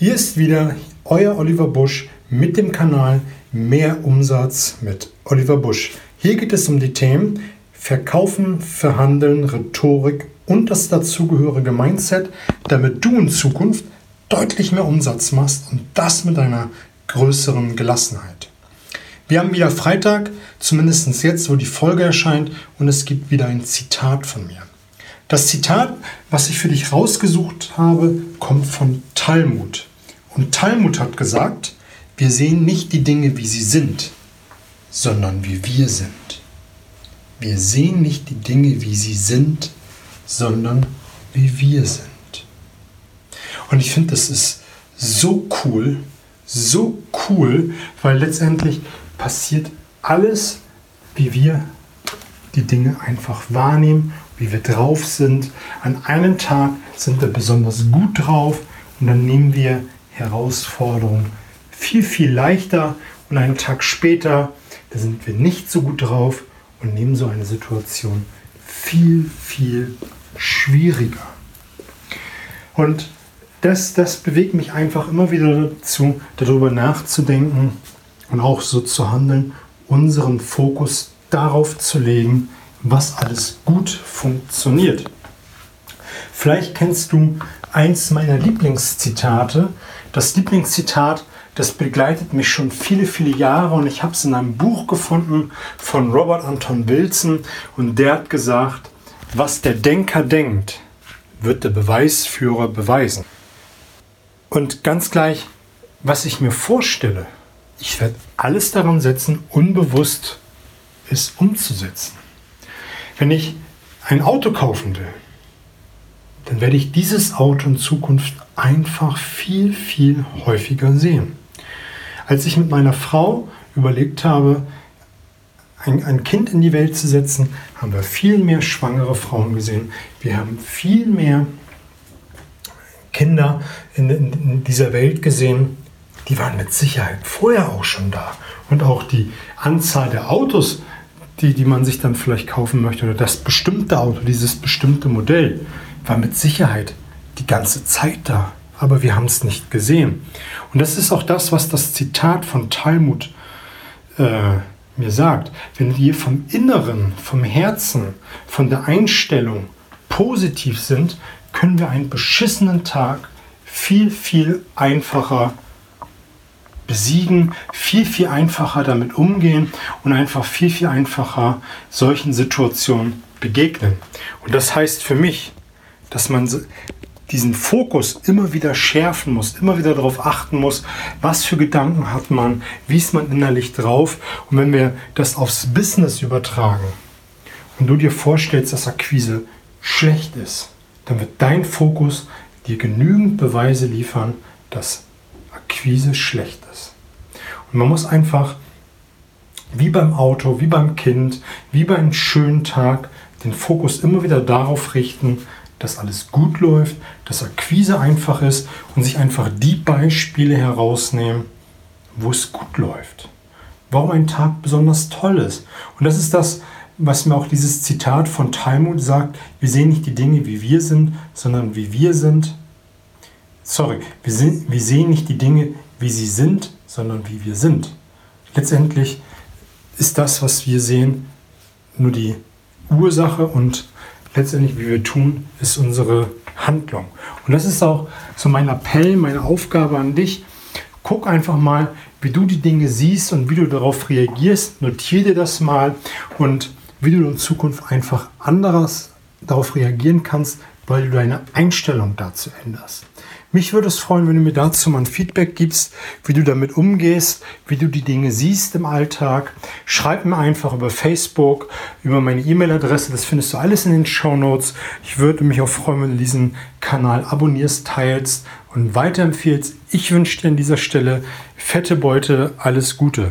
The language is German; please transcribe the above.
Hier ist wieder euer Oliver Busch mit dem Kanal Mehr Umsatz mit Oliver Busch. Hier geht es um die Themen Verkaufen, Verhandeln, Rhetorik und das dazugehörige Mindset, damit du in Zukunft deutlich mehr Umsatz machst und das mit einer größeren Gelassenheit. Wir haben wieder Freitag, zumindest jetzt, wo die Folge erscheint, und es gibt wieder ein Zitat von mir. Das Zitat, was ich für dich rausgesucht habe, kommt von Talmud. Und Talmud hat gesagt, wir sehen nicht die Dinge, wie sie sind, sondern wie wir sind. Wir sehen nicht die Dinge, wie sie sind, sondern wie wir sind. Und ich finde, das ist so cool, so cool, weil letztendlich passiert alles, wie wir die Dinge einfach wahrnehmen, wie wir drauf sind. An einem Tag sind wir besonders gut drauf und dann nehmen wir Herausforderungen viel, viel leichter und einen Tag später, da sind wir nicht so gut drauf und nehmen so eine Situation viel, viel schwieriger. Und das, das bewegt mich einfach immer wieder dazu, darüber nachzudenken und auch so zu handeln, unseren Fokus darauf zu legen, was alles gut funktioniert. Vielleicht kennst du eins meiner Lieblingszitate. Das Lieblingszitat, das begleitet mich schon viele, viele Jahre und ich habe es in einem Buch gefunden von Robert Anton Wilson und der hat gesagt, was der Denker denkt, wird der Beweisführer beweisen. Und ganz gleich, was ich mir vorstelle, ich werde alles daran setzen, unbewusst es umzusetzen. Wenn ich ein Auto kaufen will, dann werde ich dieses Auto in Zukunft einfach viel, viel häufiger sehen. Als ich mit meiner Frau überlegt habe, ein, ein, Kind in die Welt zu setzen, haben wir viel mehr schwangere Frauen gesehen. Wir haben viel mehr Kinder in, in, in dieser Welt gesehen. Die waren mit Sicherheit vorher auch schon da. Und auch die Anzahl der Autos, die, die man sich dann vielleicht kaufen möchte oder das bestimmte Auto, dieses bestimmte Modell, war mit Sicherheit die ganze Zeit da. Aber wir haben es nicht gesehen. Und das ist auch das, was das Zitat von Talmud äh, mir sagt. Wenn wir vom Inneren, vom Herzen, von der Einstellung positiv sind, können wir einen beschissenen Tag viel, viel einfacher besiegen, viel, viel einfacher damit umgehen und einfach viel, viel einfacher solchen Situationen begegnen. Und das heißt für mich, dass man diesen Fokus immer wieder schärfen muss, immer wieder darauf achten muss, was für Gedanken hat man, wie ist man innerlich drauf. Und wenn wir das aufs Business übertragen und du dir vorstellst, dass Akquise schlecht ist, dann wird dein Fokus dir genügend Beweise liefern, dass Akquise schlecht ist. Und man muss einfach, wie beim Auto, wie beim Kind, wie bei einem schönen Tag, den Fokus immer wieder darauf richten, dass alles gut läuft, dass Akquise einfach ist und sich einfach die Beispiele herausnehmen, wo es gut läuft. Warum ein Tag besonders toll ist. Und das ist das, was mir auch dieses Zitat von Talmud sagt. Wir sehen nicht die Dinge, wie wir sind, sondern wie wir sind. Sorry, wir, sind, wir sehen nicht die Dinge, wie sie sind, sondern wie wir sind. Letztendlich ist das, was wir sehen, nur die Ursache und letztendlich, wie wir tun, ist unsere Handlung. Und das ist auch so mein Appell, meine Aufgabe an dich. Guck einfach mal, wie du die Dinge siehst und wie du darauf reagierst. Notiere dir das mal und wie du in Zukunft einfach anderes darauf reagieren kannst, weil du deine Einstellung dazu änderst. Mich würde es freuen, wenn du mir dazu mal ein Feedback gibst, wie du damit umgehst, wie du die Dinge siehst im Alltag. Schreib mir einfach über Facebook, über meine E-Mail-Adresse. Das findest du alles in den Show Notes. Ich würde mich auch freuen, wenn du diesen Kanal abonnierst, teilst und weiterempfehlst. Ich wünsche dir an dieser Stelle fette Beute, alles Gute.